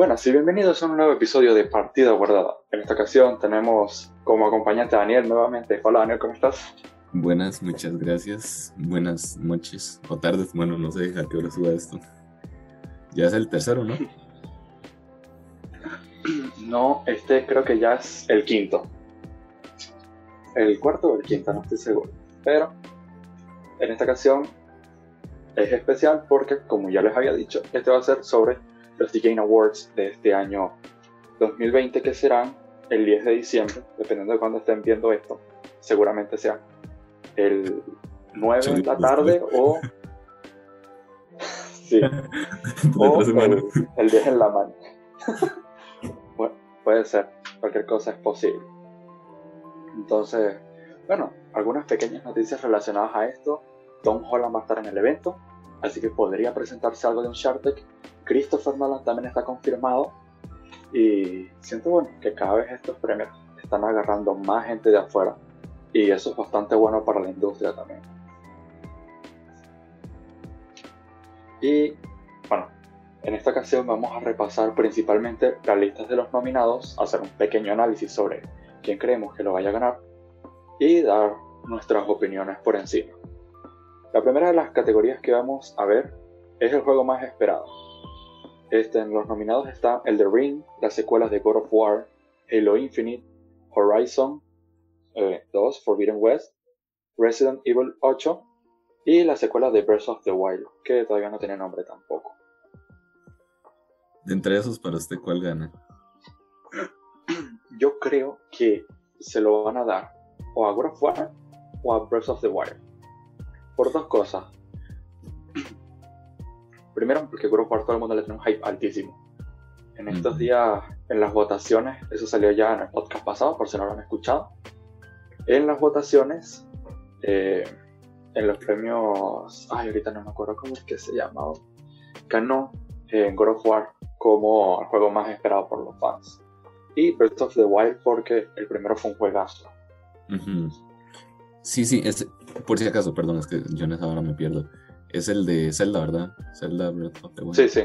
Buenas y bienvenidos a un nuevo episodio de Partida Guardada. En esta ocasión tenemos como acompañante a Daniel nuevamente. Hola Daniel, ¿cómo estás? Buenas, muchas gracias. Buenas noches o tardes. Bueno, no sé a qué hora suba esto. Ya es el tercero, ¿no? No, este creo que ya es el quinto. El cuarto o el quinto, no estoy seguro. Pero en esta ocasión es especial porque, como ya les había dicho, este va a ser sobre los Game Awards de este año 2020 que serán el 10 de diciembre, dependiendo de cuándo estén viendo esto. Seguramente sea el 9 de la tarde o... sí. o el, el 10 en la mano. bueno, puede ser. Cualquier cosa es posible. Entonces, bueno, algunas pequeñas noticias relacionadas a esto. Tom Holland va a estar en el evento, así que podría presentarse algo de un Uncharted. Christopher Nolan también está confirmado. Y siento bueno que cada vez estos premios están agarrando más gente de afuera. Y eso es bastante bueno para la industria también. Y bueno, en esta ocasión vamos a repasar principalmente las listas de los nominados, hacer un pequeño análisis sobre quién creemos que lo vaya a ganar y dar nuestras opiniones por encima. La primera de las categorías que vamos a ver es el juego más esperado. Este, en los nominados está El The Ring, las secuelas de God of War, Halo Infinite, Horizon 2, eh, Forbidden West, Resident Evil 8 y la secuela de Breath of the Wild, que todavía no tiene nombre tampoco. De entre esos, para usted, ¿cuál gana? Yo creo que se lo van a dar o a God of War o a Breath of the Wild. Por dos cosas. Primero, porque of War todo el mundo le tiene un hype altísimo. En estos días, en las votaciones, eso salió ya en el podcast pasado, por si no lo han escuchado. En las votaciones, eh, en los premios. Ay, ahorita no me acuerdo cómo es que se llamaba. Ganó en God of War como el juego más esperado por los fans. Y Breath of the Wild porque el primero fue un juegazo. Sí, sí, es, por si acaso, perdón, es que yo en esa hora me pierdo. Es el de Zelda, ¿verdad? Zelda Breath of the Wild. Sí, sí.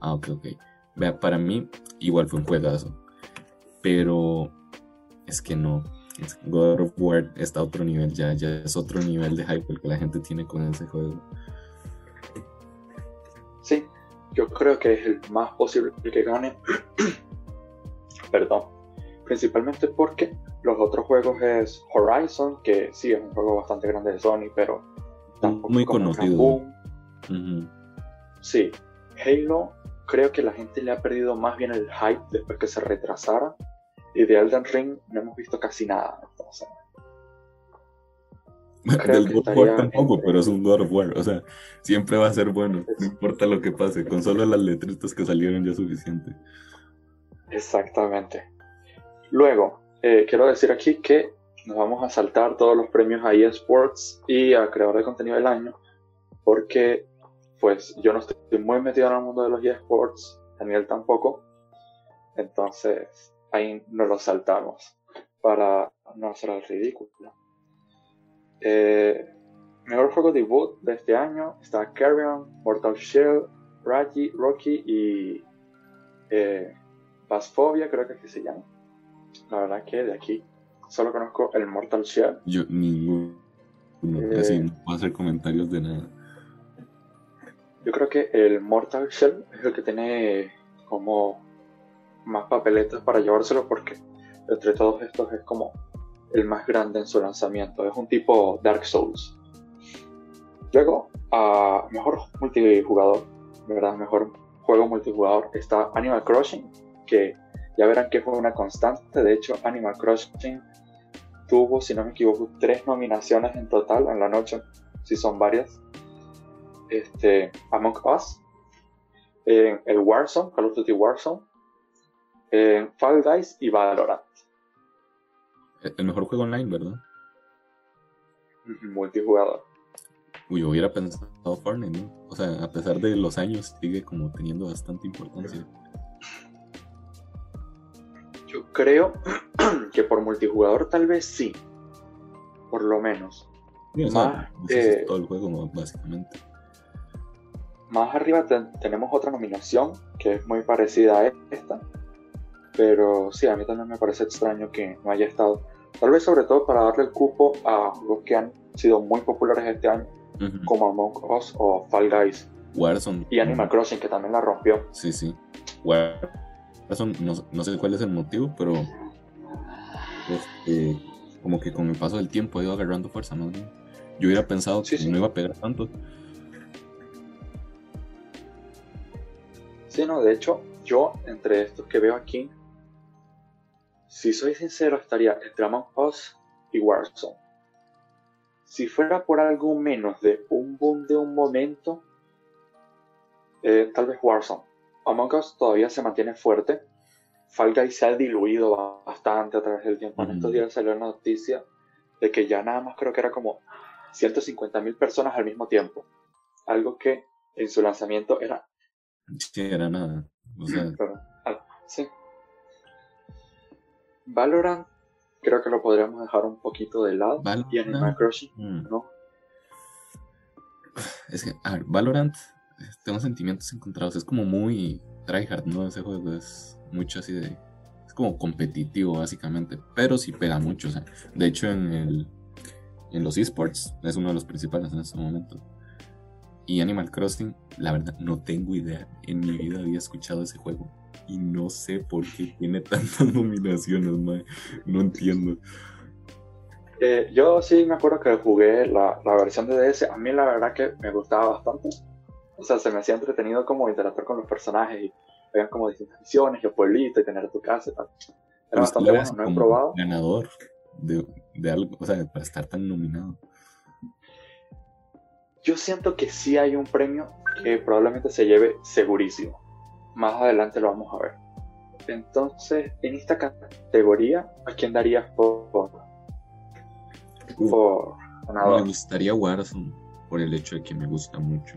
Ah, ok, ok. Vea, para mí igual fue un juegazo. Pero es que no. God of War está a otro nivel, ya, ya es otro nivel de hype el que la gente tiene con ese juego. Sí, yo creo que es el más posible que gane. Perdón. Principalmente porque los otros juegos es Horizon, que sí es un juego bastante grande de Sony, pero tampoco muy conocido. Sí, Halo creo que la gente le ha perdido más bien el hype después que se retrasara. Y de Elden Ring no hemos visto casi nada. Entonces, Del God War tampoco, pero es un God of War. O sea, siempre va a ser bueno, no importa lo que pase. Con solo las letritas que salieron ya es suficiente. Exactamente. Luego, eh, quiero decir aquí que nos vamos a saltar todos los premios a eSports y a Creador de Contenido del Año, porque pues yo no estoy muy metido en el mundo de los eSports, Daniel tampoco, entonces ahí nos lo saltamos para no hacer el ridículo. Eh, mejor juego debut de este año está Carrion, Mortal Shell, Rocky, Rocky y eh, creo que es que se llama. La verdad que de aquí solo conozco el Mortal Shell. Yo ninguno. Eh, Así no puedo hacer comentarios de nada. Yo creo que el Mortal Shell es el que tiene como más papeletas para llevárselo porque entre todos estos es como el más grande en su lanzamiento. Es un tipo Dark Souls. Luego, a mejor multijugador, ¿verdad? Mejor juego multijugador está Animal Crossing, que ya verán que fue una constante. De hecho, Animal Crossing tuvo, si no me equivoco, tres nominaciones en total en la noche, si son varias. Este, Among Us, el Warzone, Call of Duty Warzone, Fall Guys y Valorant. El mejor juego online, ¿verdad? Multijugador. Uy, hubiera pensado Fortnite, ¿no? O sea, a pesar de los años, sigue como teniendo bastante importancia. Creo que por multijugador tal vez sí. Por lo menos. más, todo el juego, básicamente. Más arriba tenemos otra nominación que es muy parecida a esta. Pero sí, a mí también me parece extraño que no haya estado. Tal vez sobre todo para darle el cupo a juegos que han sido muy populares este año, como Among Us o Fall Guys. Warzone. Y Animal Crossing, que también la rompió. Sí, sí. Warzone, no, no sé cuál es el motivo, pero este, como que con el paso del tiempo ha ido agarrando fuerza más bien. Yo hubiera pensado que no iba a pegar tanto. Sí, no, de hecho, yo entre estos que veo aquí, si soy sincero, estaría entre Among Us y Warzone. Si fuera por algo menos de un boom de un momento, eh, tal vez Warzone. Among Us todavía se mantiene fuerte. Fall Guys se ha diluido bastante a través del tiempo. En estos días salió la noticia de que ya nada más creo que era como 150 mil personas al mismo tiempo. Algo que en su lanzamiento era. Sí, era nada. O sea... Ah, sí. Valorant, creo que lo podríamos dejar un poquito de lado. y Animal Crossing, mm. ¿no? Es que, a ver, Valorant, tengo sentimientos encontrados. Es como muy tryhard, ¿no? Ese juego es mucho así de. Es como competitivo, básicamente. Pero sí pega mucho. De hecho, en el en los esports, es uno de los principales en este momento. Y Animal Crossing, la verdad, no tengo idea. En mi vida había escuchado ese juego. Y no sé por qué tiene tantas nominaciones, No entiendo. Eh, yo sí me acuerdo que jugué la, la, versión de DS. A mí la verdad que me gustaba bastante. O sea, se me hacía entretenido como interactuar con los personajes y vean como distintas misiones, y pueblito y tener tu casa y tal. Era bastante bueno, no he probado. Ganador de, algo, o sea, para estar tan nominado. Yo siento que sí hay un premio que probablemente se lleve segurísimo. Más adelante lo vamos a ver. Entonces, en esta categoría, ¿a quién darías por, por, Me gustaría Warzone por el hecho de que me gusta mucho.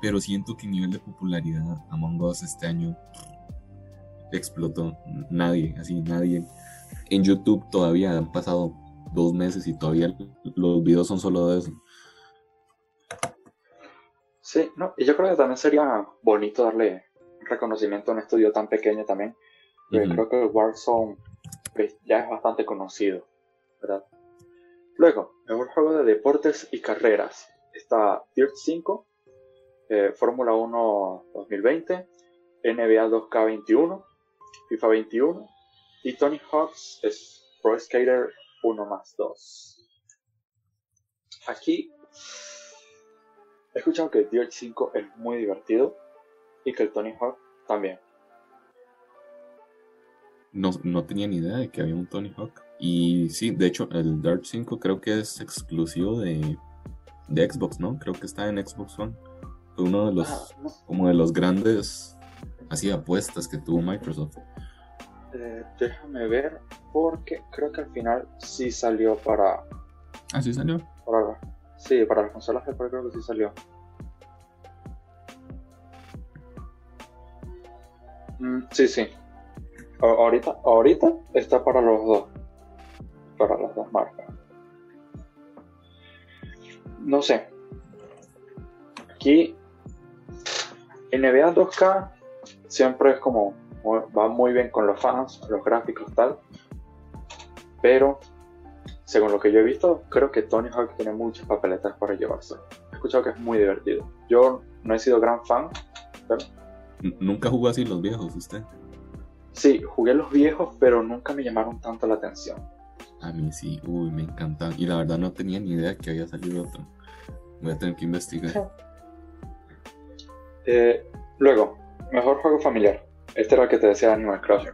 Pero siento que el nivel de popularidad Among Us este año explotó. Nadie, así nadie en YouTube todavía han pasado dos meses y todavía los videos son solo de eso. Sí, no, y yo creo que también sería bonito darle reconocimiento a un estudio tan pequeño también. Creo que Warzone pues, ya es bastante conocido, ¿verdad? Luego, mejor juego de deportes y carreras. Está Dirt 5, eh, Fórmula 1 2020, NBA 2K21, FIFA 21, y Tony Hawk's es Pro Skater 1 más 2. Aquí he escuchado que el Dirt 5 es muy divertido y que el Tony Hawk también. No, no tenía ni idea de que había un Tony Hawk. Y sí, de hecho, el Dirt 5 creo que es exclusivo de, de Xbox, ¿no? Creo que está en Xbox One. Fue uno de los, como de los grandes, así apuestas que tuvo Microsoft. Eh, déjame ver, porque creo que al final sí salió para. Ah, sí salió. Para, sí, para las consolas de creo que sí salió. Mm, sí, sí. ahorita, ahorita está para los dos. Para las dos marcas. No sé. Aquí NBA 2K siempre es como va muy bien con los fans, los gráficos tal. Pero, según lo que yo he visto, creo que Tony Hawk tiene muchas papeletas para llevarse. He escuchado que es muy divertido. Yo no he sido gran fan, pero... ¿Nunca jugó así los viejos usted? Sí, jugué los viejos, pero nunca me llamaron tanto la atención. A mí sí, uy, me encanta. Y la verdad no tenía ni idea que había salido otro. Voy a tener que investigar. Eh, luego, mejor juego familiar. Este era el que te decía Animal Crossing.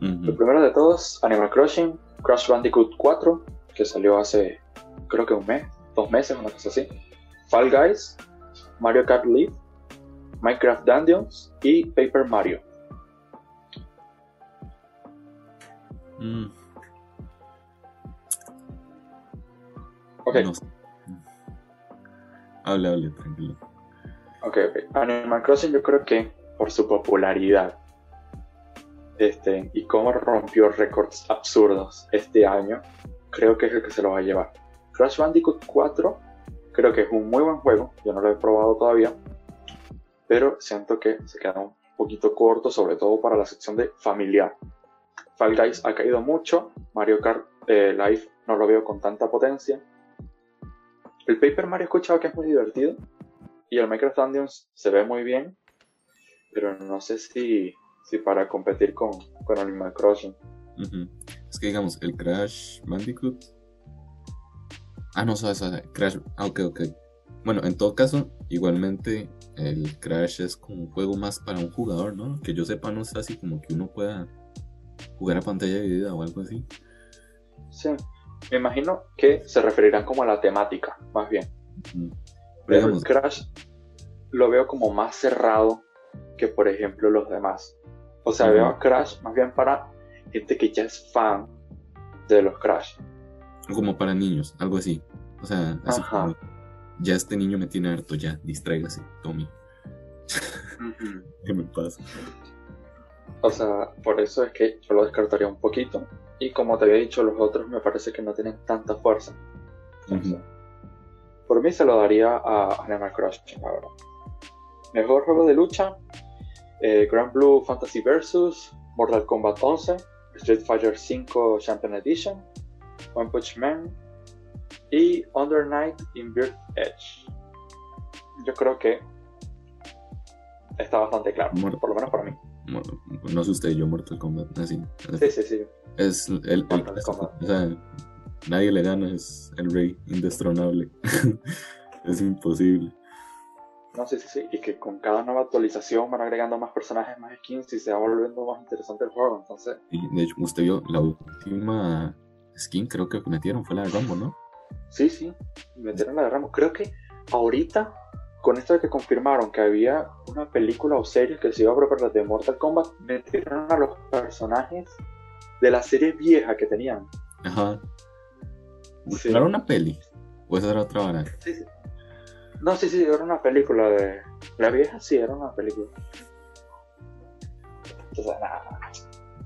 El primero de todos, Animal Crossing, Crash Bandicoot 4, que salió hace creo que un mes, dos meses, una cosa así. Fall Guys, Mario Kart League, Minecraft Dungeons y Paper Mario. Mm. Ok. Hable, hable, tranquilo. Ok, ok. Animal Crossing yo creo que por su popularidad este, y cómo rompió récords absurdos este año, creo que es el que se lo va a llevar. Crash Bandicoot 4 creo que es un muy buen juego, yo no lo he probado todavía, pero siento que se queda un poquito corto, sobre todo para la sección de familiar. Fall Guys ha caído mucho, Mario Kart eh, Live no lo veo con tanta potencia. El Paper Mario he escuchado que es muy divertido y el Minecraft Dungeons se ve muy bien, pero no sé si, si para competir con, con Animal Crossing. Es que digamos, el Crash Bandicoot. Ah, no, sabes, Crash. Ah, ok, ok. Bueno, en todo caso, igualmente el Crash es como un juego más para un jugador, ¿no? Que yo sepa, no es así como que uno pueda jugar a pantalla dividida o algo así. Sí, me imagino que se referirán como a la temática, más bien. Pero Crash lo veo como más cerrado que, por ejemplo, los demás. O sea, veo a Crash más bien para gente que ya es fan de los Crash. Como para niños, algo así. O sea, así como, ya este niño me tiene harto, ya, distráigase, Tommy. ¿Qué me pasa? O sea, por eso es que yo lo descartaría un poquito. Y como te había dicho, los otros me parece que no tienen tanta fuerza. Por mí se lo daría a Animal Crossing, la verdad. Mejor juego de lucha: eh, Grand Blue Fantasy Versus, Mortal Kombat 11, Street Fighter V Champion Edition, One Punch Man y Under Night in Bird Edge. Yo creo que está bastante claro, por lo menos para mí. No sé usted, yo Mortal Kombat, así. Sí, sí, sí. Es el, o sea, nadie le gana, es el rey indestronable. es imposible. No, sí, sí, sí. Y que con cada nueva actualización van agregando más personajes, más skins y se va volviendo más interesante el juego. Entonces. Y de hecho, usted vio la última skin, creo que metieron, fue la de Rambo, ¿no? Sí, sí. Metieron la de Rambo. Creo que ahorita, con esto de que confirmaron que había una película o serie que se iba a preparar de Mortal Kombat, metieron a los personajes de la serie vieja que tenían. Ajá. ¿Era una peli? ¿O esa era otra vara? Sí, sí. No, sí, sí, era una película de. La vieja sí, era una película. Entonces, nada.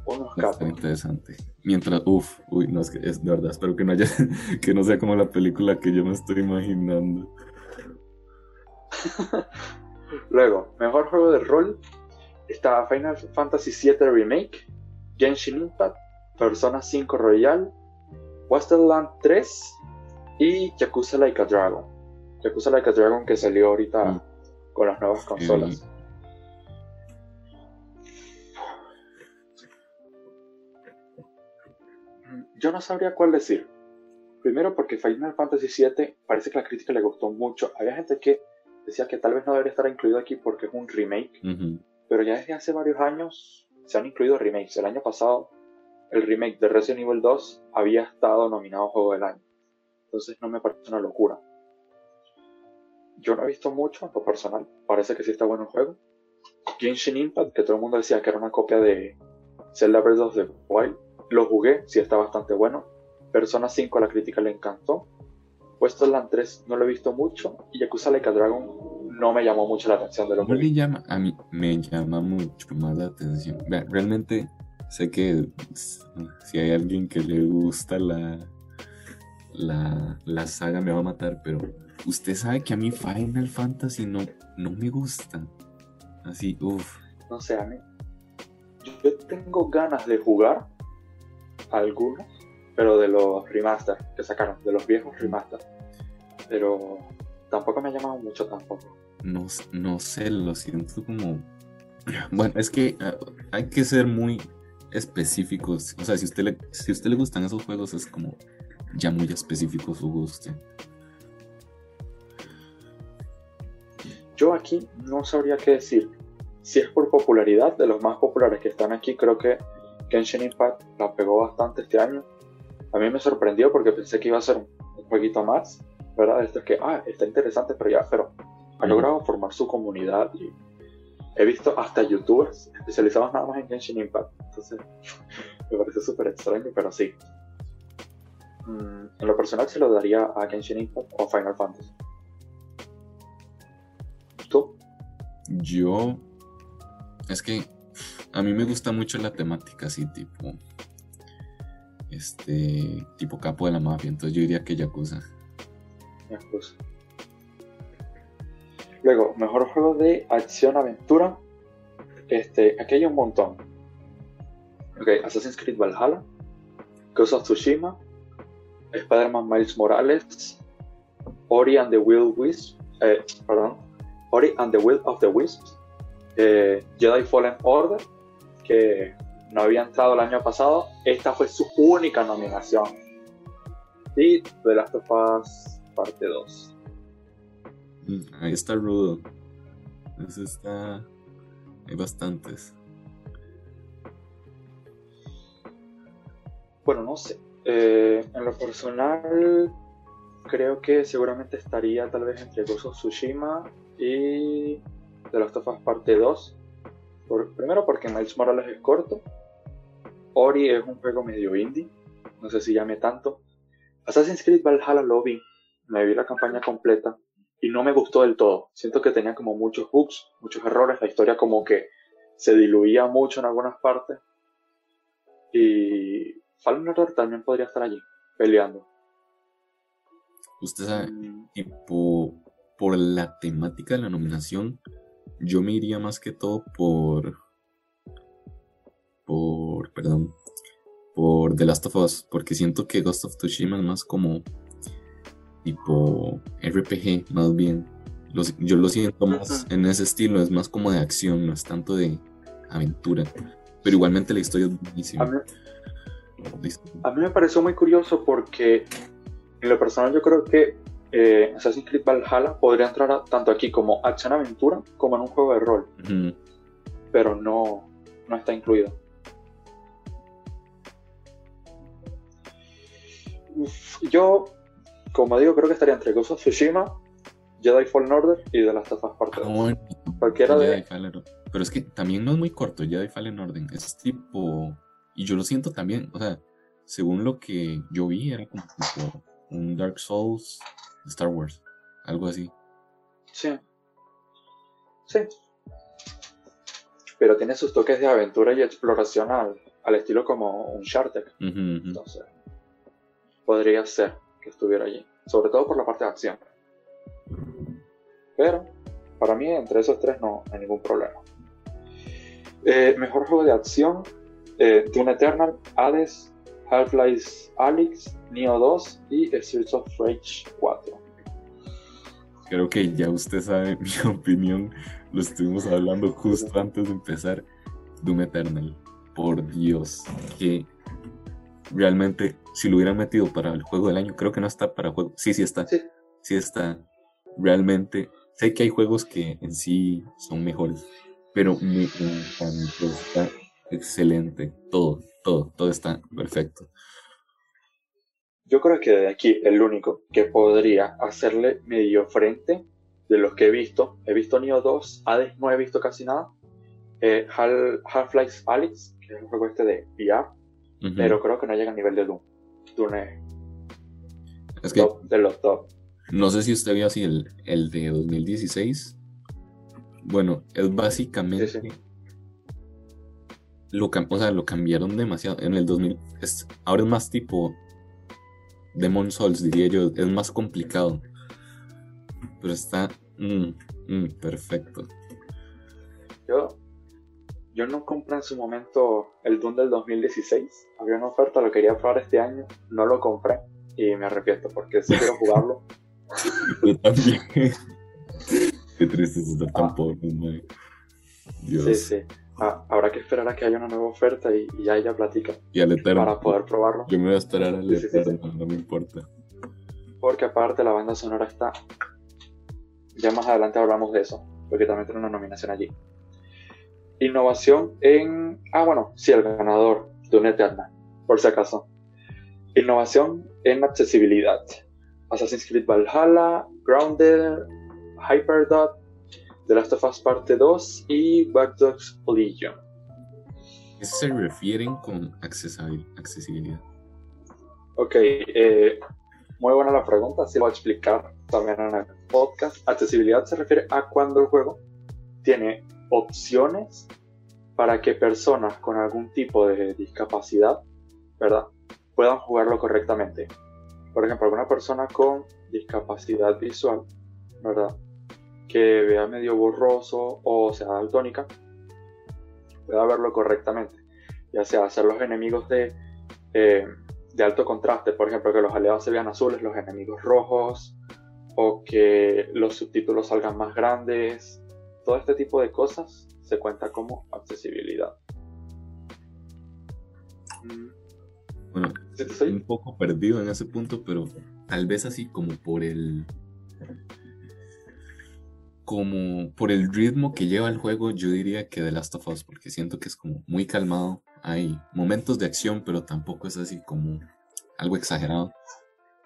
Unos capos. interesante. Mientras, uff, uy, no, es que es de verdad, espero que no haya, que no sea como la película que yo me estoy imaginando. Luego, mejor juego de rol está Final Fantasy VII Remake, Genshin Impact, Persona 5 Royal, Wasteland 3 y Yakuza Like a Dragon. Yakuza Like a Dragon que salió ahorita mm. con las nuevas consolas. Yo no sabría cuál decir. Primero porque Final Fantasy VII parece que la crítica le gustó mucho. Había gente que decía que tal vez no debería estar incluido aquí porque es un remake. Pero ya desde hace varios años se han incluido remakes. El año pasado el remake de Resident Evil 2 había estado nominado Juego del Año. Entonces no me parece una locura. Yo no he visto mucho en lo personal. Parece que sí está bueno el juego. Genshin Impact, que todo el mundo decía que era una copia de Zelda Breath of the Wild. Lo jugué, sí está bastante bueno. Persona 5 a la crítica le encantó. Westland 3 no lo he visto mucho. Y Yakuza Like a Dragon no me llamó mucho la atención de lo que llama, A mí me llama mucho más la atención. realmente sé que si hay alguien que le gusta la, la, la saga me va a matar, pero usted sabe que a mí Final Fantasy no, no me gusta. Así, uff. No sé, a mí. Yo tengo ganas de jugar algunos, pero de los remaster que sacaron, de los viejos remaster. Pero tampoco me ha llamado mucho tampoco. No, no sé, lo siento como. Bueno, es que ah, hay que ser muy específicos. O sea, si usted le, si a usted le gustan esos juegos, es como ya muy específico su gusto. Yo aquí no sabría qué decir. Si es por popularidad, de los más populares que están aquí, creo que Genshin Impact la pegó bastante este año. A mí me sorprendió porque pensé que iba a ser un, jueguito más, ¿verdad? Esto es que, ah, está interesante, pero ya, pero ha logrado formar su comunidad y he visto hasta youtubers especializados nada más en Genshin Impact. Entonces, me parece súper extraño, pero sí. Mm, en lo personal se lo daría a Genshin Impact o Final Fantasy. Yo. Es que a mí me gusta mucho la temática así, tipo. Este. Tipo capo de la mafia. Entonces yo diría que Yakuza. Yakuza. Luego, mejor juego de acción-aventura. Este, aquí hay un montón. Ok, Assassin's Creed Valhalla, Ghost of Tsushima, Spider-Man Miles Morales, Ori and the Will Wisp, eh, perdón, Ori and the Will of the Wisps, eh, Jedi Fallen Order, que no había entrado el año pasado, esta fue su única nominación. Y The Last of Us Parte 2. Ahí está rudo. Eso está. Hay bastantes. Bueno, no sé. Eh, en lo personal, creo que seguramente estaría tal vez entre of Tsushima y The Last of Us Parte 2. primero porque Miles Morales es corto. Ori es un juego medio indie. No sé si llame tanto. Assassin's Creed Valhalla lo vi. Me vi la campaña completa y no me gustó del todo. Siento que tenía como muchos bugs, muchos errores. La historia como que se diluía mucho en algunas partes. Y Fallen Order también podría estar allí, peleando. Usted sabe, mm. tipo, por la temática de la nominación, yo me iría más que todo por. Por. Perdón. Por The Last of Us. Porque siento que Ghost of Tsushima es más como. Tipo. RPG, más bien. yo lo siento más en ese estilo. Es más como de acción, no es tanto de aventura. Pero igualmente la historia es buenísima. A mí me pareció muy curioso porque en lo personal yo creo que eh, Assassin's Creed Valhalla podría entrar tanto aquí como acción aventura como en un juego de rol. Pero no, no está incluido. yo, como digo, creo que estaría entre Ghost of Tsushima, Jedi Fallen Order y The Last of Us Part ah, Cualquiera de... Pero es que también no es muy corto Jedi Fallen Order. Es tipo y yo lo siento también, o sea, según lo que yo vi, era como un Dark Souls de Star Wars, algo así. Sí. Sí. Pero tiene sus toques de aventura y exploración al, estilo como un Shartek. Entonces, podría ser que estuviera allí. Sobre todo por la parte de acción. Pero, para mí, entre esos tres no hay ningún problema. Eh, mejor juego de acción, eh, Eternal, Hades, Half-Life Alyx, Neo 2 y Streets of Rage 4. Creo que ya usted sabe mi opinión, lo estuvimos hablando justo antes de empezar. Doom Eternal, por Dios, que realmente si lo hubieran metido para el juego del año, creo que no está para juego. Sí, sí está. Sí, sí está. Realmente, sé que hay juegos que en sí son mejores, pero me encanta excelente. Todo, todo, todo está perfecto. Yo creo que de aquí el único que podría hacerle medio frente de los que he visto, he visto Neo 2, Hades no he visto casi nada, eh, Half-Life Alyx, que es un juego este de VR, pero creo que no llega a nivel de Doom. Doom es, top de los top. No sé si usted vio así el, el de 2016. Bueno, es básicamente lo, o sea, lo cambiaron demasiado. En el 2000, es, ahora es más tipo Demon Souls, diría yo, es más complicado. Pero está mm, mm, perfecto. Yo, yo no compré en su momento el Doom del 2016. Había una oferta, lo quería probar este año, no lo compré y me arrepiento porque sí quiero jugarlo. yo también. Qué triste estar tan ah. pobre, Dios. Sí, sí. Ah, habrá que esperar a que haya una nueva oferta y, ya ella platica. Y al Eterno. Para poder probarlo. Yo me voy a esperar al Eterno, no me importa. Porque aparte la banda sonora está. Ya más adelante hablamos de eso, porque también tiene una nominación allí. Innovación en. Ah, bueno, sí, el ganador de una eterna, por si acaso. Innovación en accesibilidad. Assassin's Creed Valhalla, Grounded, Hyperdot, The Last of Us Parte 2 y Back Dogs Legion. ¿Qué se refieren con accesibilidad? Ok, eh, muy buena la pregunta, así lo voy a explicar también en el podcast. Accesibilidad se refiere a cuando el juego tiene opciones para que personas con algún tipo de discapacidad, ¿verdad? Puedan jugarlo correctamente. Por ejemplo, alguna persona con discapacidad visual, ¿verdad? que vea medio borroso o sea daltónica pueda verlo correctamente. Ya sea hacer los enemigos de, eh, de alto contraste, por ejemplo, que los aliados se vean azules, los enemigos rojos, o que los subtítulos salgan más grandes. Todo este tipo de cosas se cuenta como accesibilidad. Bueno, estoy un poco perdido en ese punto, pero tal vez así como por el como por el ritmo que lleva el juego, yo diría que The Last of Us, porque siento que es como muy calmado. Hay momentos de acción, pero tampoco es así como algo exagerado.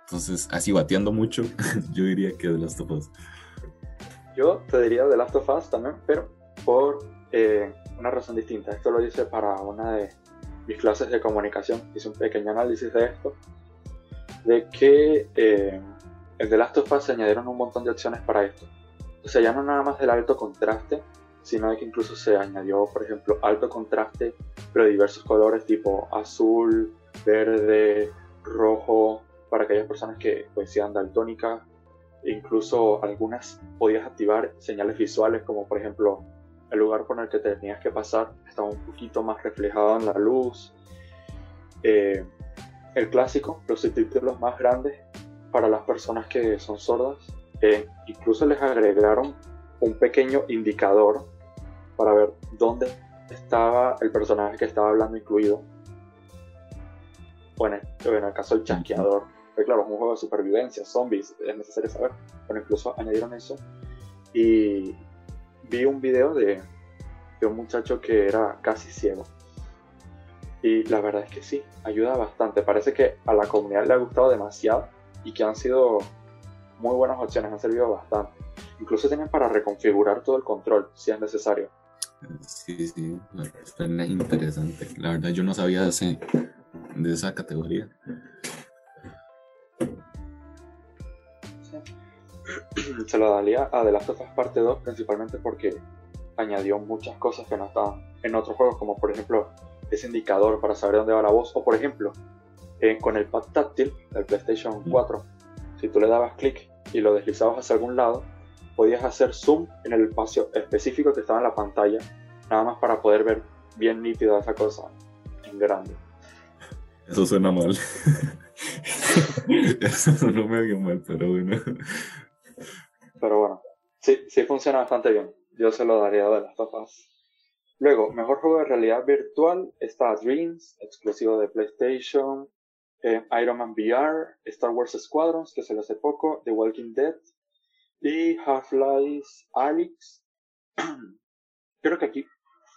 Entonces, así bateando mucho, yo diría que The Last of Us. Yo te diría The Last of Us también, pero por eh, una razón distinta. Esto lo hice para una de mis clases de comunicación. Hice un pequeño análisis de esto. De que eh, en The Last of Us se añadieron un montón de opciones para esto o sea, ya no nada más del alto contraste, sino que incluso se añadió, por ejemplo, alto contraste, pero de diversos colores tipo azul, verde, rojo, para aquellas personas que pues, sean daltónicas. Incluso algunas podías activar señales visuales, como por ejemplo el lugar por el que tenías que pasar estaba un poquito más reflejado en la luz. Eh, el clásico, los subtítulos más grandes para las personas que son sordas incluso les agregaron un pequeño indicador para ver dónde estaba el personaje que estaba hablando incluido. Bueno, en el caso del chasqueador, pero claro, es un juego de supervivencia, zombies, es necesario saber. Bueno, incluso añadieron eso. Y vi un video de, de un muchacho que era casi ciego. Y la verdad es que sí, ayuda bastante. Parece que a la comunidad le ha gustado demasiado y que han sido muy buenas opciones, han servido bastante. Incluso tienen para reconfigurar todo el control si es necesario. Sí, sí, suena interesante. La verdad yo no sabía de, de esa categoría. Se lo daría a The Last of Us Parte 2 principalmente porque añadió muchas cosas que no estaban en otros juegos, como por ejemplo ese indicador para saber dónde va la voz, o por ejemplo, eh, con el pad táctil del PlayStation 4, si tú le dabas clic y lo deslizabas hacia algún lado, podías hacer zoom en el espacio específico que estaba en la pantalla, nada más para poder ver bien nítido esa cosa en grande. Eso suena mal. Eso suena medio mal, pero bueno. Pero bueno, sí, sí funciona bastante bien. Yo se lo daría de las papas. Luego, mejor juego de realidad virtual está Dreams, exclusivo de PlayStation, eh, Iron Man VR, Star Wars Squadrons, que se lo hace poco, The Walking Dead y Half-Life Alyx. Creo que aquí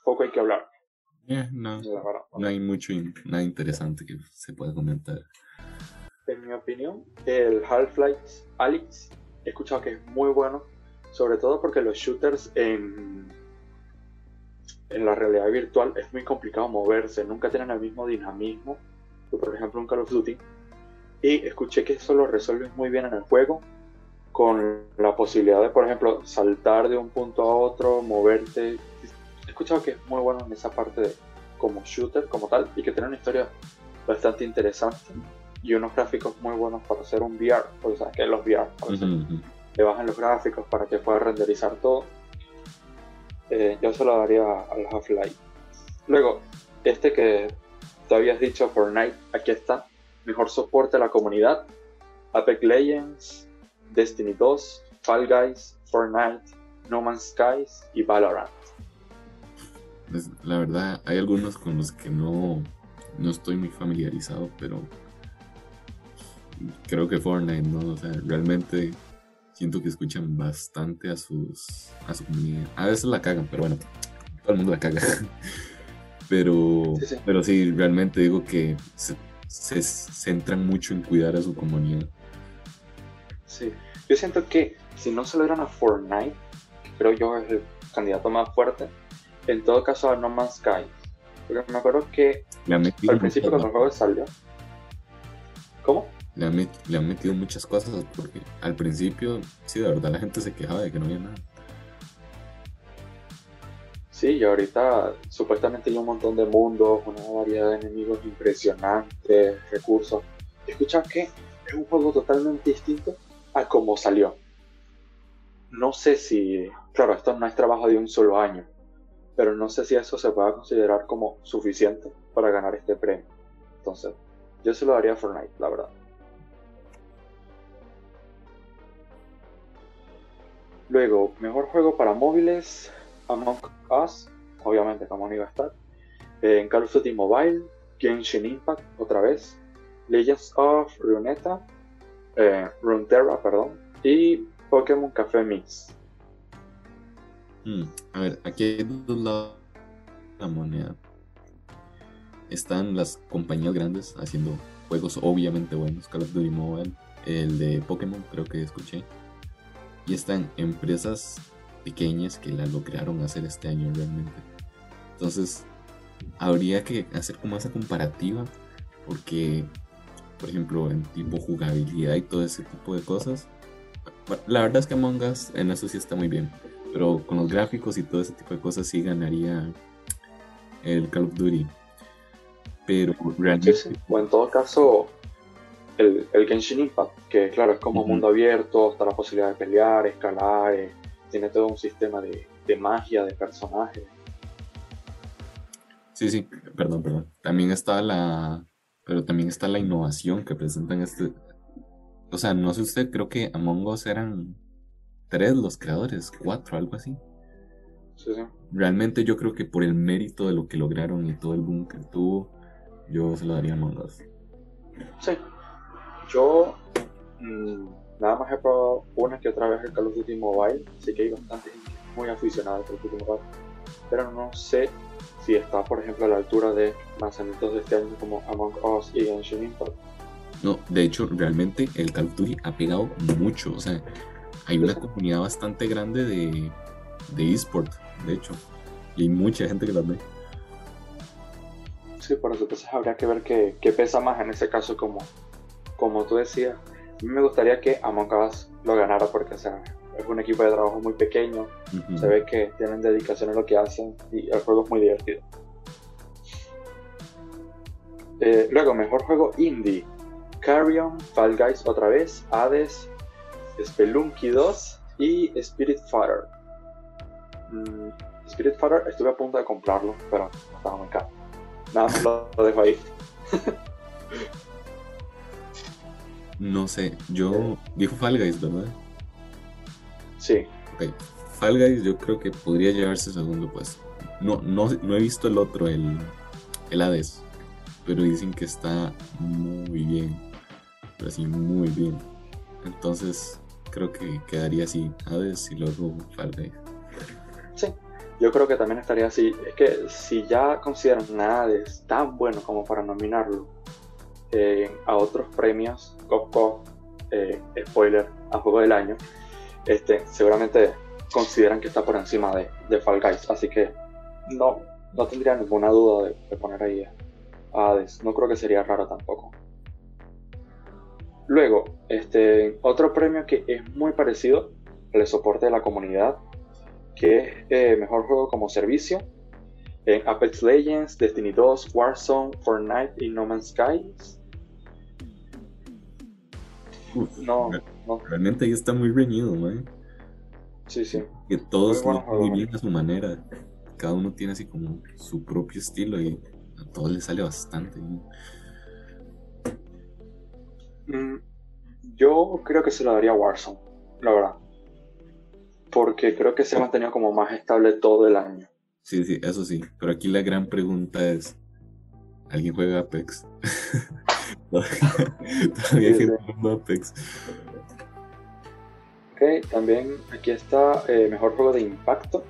poco hay que hablar. Eh, no, no hay mucho nada interesante que se pueda comentar. En mi opinión, el Half-Life Alyx he escuchado que es muy bueno, sobre todo porque los shooters en, en la realidad virtual es muy complicado moverse, nunca tienen el mismo dinamismo por ejemplo un Call of Duty, y escuché que eso lo resuelves muy bien en el juego, con la posibilidad de, por ejemplo, saltar de un punto a otro, moverte. He escuchado que es muy bueno en esa parte de como shooter, como tal, y que tiene una historia bastante interesante y unos gráficos muy buenos para hacer un VR, porque sabes que los VR le bajan los gráficos para que pueda renderizar todo. Eh, yo se lo daría al Half-Life. Luego, este que Tú habías dicho Fortnite, aquí está. Mejor soporte a la comunidad. Apex Legends, Destiny 2, Fall Guys, Fortnite, No Man's Skies y Valorant. Pues, la verdad, hay algunos con los que no, no estoy muy familiarizado, pero creo que Fortnite, ¿no? O sea, realmente siento que escuchan bastante a sus a su comunidad. A veces la cagan, pero bueno, todo el mundo la caga. Pero sí, pero sí, realmente digo que se, centran mucho en cuidar a su comunidad. Sí, yo siento que si no se lo dieran a Fortnite, creo yo es el candidato más fuerte, en todo caso a No Man's Sky. Porque me acuerdo que al principio cuando el juego salió, ¿cómo? Le han, metido muchas cosas porque al principio, sí, de verdad la gente se quejaba de que no había nada. Sí, y ahorita supuestamente hay un montón de mundos, una variedad de enemigos impresionantes, recursos. Escucha que es un juego totalmente distinto a como salió. no sé si, claro, esto no es trabajo de un solo año, pero no sé si eso se pueda considerar como suficiente para ganar este premio. Entonces, yo se lo daría a Fortnite, la verdad. Luego, mejor juego para móviles, Among Us, obviamente como no iba a estar. En Call of Duty Mobile, Genshin Impact, otra vez. Legends of Runeterra, eh, Runeterra, perdón. Y Pokémon Café Mix. Hmm, a ver, aquí hay dos lados de la moneda. Están las compañías grandes haciendo juegos obviamente buenos, Call of Duty Mobile, el de Pokémon creo que escuché. Y están empresas pequeñas que la lograron hacer este año realmente. Entonces, habría que hacer como esa comparativa porque, por ejemplo, en tipo jugabilidad y todo ese tipo de cosas, la verdad es que Among Us en eso sí está muy bien, pero con los gráficos y todo ese tipo de cosas sí ganaría el Call of Duty. Pero realmente... O en todo caso, el, el, Genshin Impact, que claro, es como mundo abierto, está la posibilidad de pelear, escalar, eh, tiene todo un sistema de, de magia, de personajes. Sí, sí, perdón, perdón. También está la, pero también está la innovación que presentan este. O sea, no sé usted, creo que Among Us eran tres los creadores, cuatro, algo así. Sí, sí. Realmente yo creo que por el mérito de lo que lograron y todo el boom que tuvo, yo se lo daría a Among Us. Sí. Yo mmm, nada más he probado una que otra vez el Call of Duty Mobile, así que hay bastante gente muy aficionada al Call of Duty Mobile. Pero no sé si está, por ejemplo, a la altura de lanzamientos de este año como Among Us y Genshin Impact. No, de hecho, realmente el Call of Duty ha pegado mucho. O sea, hay una comunidad bastante grande de, de eSport, de hecho. Y hay mucha gente que la ve. Sí, por eso entonces habría que ver qué, qué, pesa más en ese caso, como, como tú decías. A mí me gustaría que Among Us lo ganara porque, o sea, es un equipo de trabajo muy pequeño, uh -huh. se ve que tienen dedicación a lo que hacen y el juego es muy divertido. Eh, luego, mejor juego indie. Carrion, Fall Guys otra vez, Hades, Spelunky 2 y Spirit Fighter. Mm, Spirit Fighter estuve a punto de comprarlo, pero estaba muy caro. Nada más lo, lo dejo ahí. no sé, yo... Dijo Fall Guys, ¿verdad? Sí. Ok. Fall Guys yo creo que podría llevarse segundo puesto. No, no, no he visto el otro, el, el Hades. Pero dicen que está muy bien. Pero sí, muy bien. Entonces creo que quedaría así Hades y luego Fall Guys. Sí, yo creo que también estaría así. Es que si ya consideran a Hades tan bueno como para nominarlo eh, a otros premios, Eh, spoiler, a Juego del Año, este, seguramente consideran que está por encima de, de Fall Guys. Así que no, no tendría ninguna duda de, de poner ahí a Hades. No creo que sería raro tampoco. Luego, este, otro premio que es muy parecido al soporte de la comunidad, que es eh, Mejor Juego como Servicio, en Apex Legends, Destiny 2, Warzone, Fortnite y No Man's Skies. Uf, no, no, Realmente ahí está muy reñido, man. Sí, sí. Que todos muy, bueno, muy bien a su manera. Cada uno tiene así como su propio estilo y a todos les sale bastante. Mm, yo creo que se lo daría a Warzone, la verdad. Porque creo que se ha mantenido como más estable todo el año. Sí, sí, eso sí. Pero aquí la gran pregunta es: ¿alguien juega Apex? Todavía hay gente jugando Apex. Ok, también aquí está eh, mejor juego de impacto.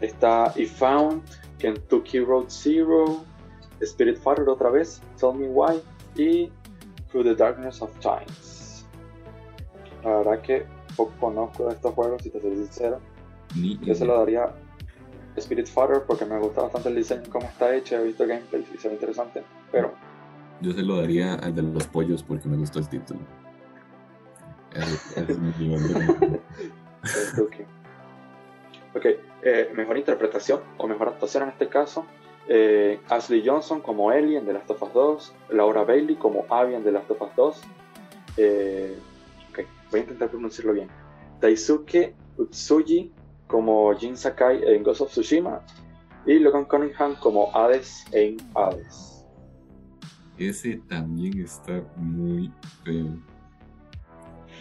Está If Found, Kentucky Road Zero, Spirit Fighter otra vez, Tell Me Why y Through the Darkness of Times. La verdad que poco conozco de estos juegos, si te soy sincero. Ni Yo se lo daría Spirit Fighter porque me gusta bastante el diseño, cómo está hecho, he visto gameplay y se ve interesante, pero... Yo se lo daría al de los pollos porque me gustó el título. Es, es mi ok, eh, mejor interpretación o mejor actuación en este caso. Eh, Ashley Johnson como Ellie en The Last of Us 2, Laura Bailey como Abby en The Last of Us 2, eh, voy a intentar pronunciarlo bien, Daisuke Utsuji como Jin Sakai en Ghost of Tsushima y Logan Cunningham como Hades en Hades. Ese también está muy feo.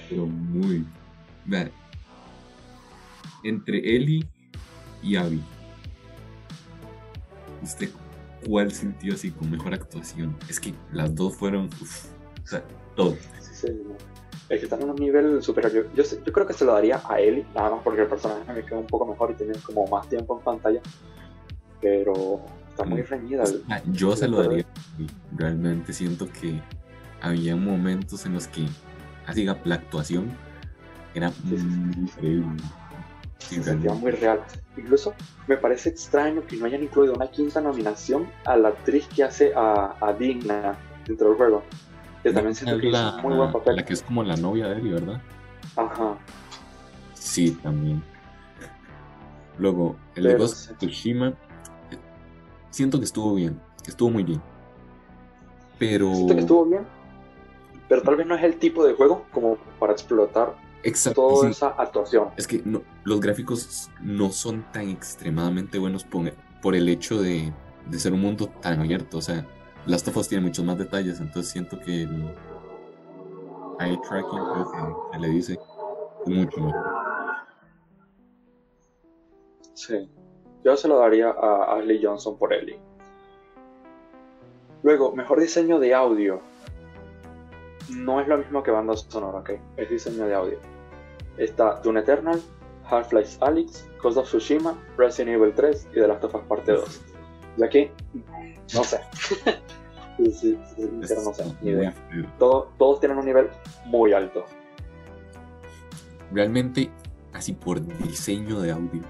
Pero muy. Entre Eli y Abby. ¿Usted cuál sintió así con mejor actuación? Es que las dos fueron. o sea, todo. Sí, sí, es que están en un nivel superior. Yo, yo, creo que se lo daría a Eli, nada más porque el personaje me queda un poco mejor y tiene como más tiempo en pantalla. Pero está muy mm. reñida. yo se lo daría. Realmente siento que había momentos en los que, así la actuación era muy increíble. se sentía muy real. Incluso me parece extraño que no hayan incluido una quinta nominación a la actriz que hace a, a Digna dentro del juego. Que también siento que la, muy buen papel. La que es como la novia de él, ¿verdad? Ajá. Sí, también. Luego, el de Ghost Tsushima, siento que estuvo bien, que estuvo muy bien. Pero. Siento que estuvo bien, pero tal vez no es el tipo de juego como para explotar toda esa actuación. Es que no, los gráficos no son tan extremadamente buenos por, por el hecho de, de, ser un mundo tan abierto. O sea, Last of Us tiene muchos más detalles, entonces siento que el eye tracking, que se le dice, es mucho mejor. Sí, yo se lo daría a Ashley Johnson por Ellie. Luego, mejor diseño de audio. No es lo mismo que banda sonora, ¿ok? Es diseño de audio. Está Dune Eternal, Half-Life Alyx, Ghost of Tsushima, Resident Evil 3 y The Last of Us Parte 2. Ya que, no sé. sí, sí, no sé, ni idea. todos tienen un nivel muy alto. Realmente, así por diseño de audio,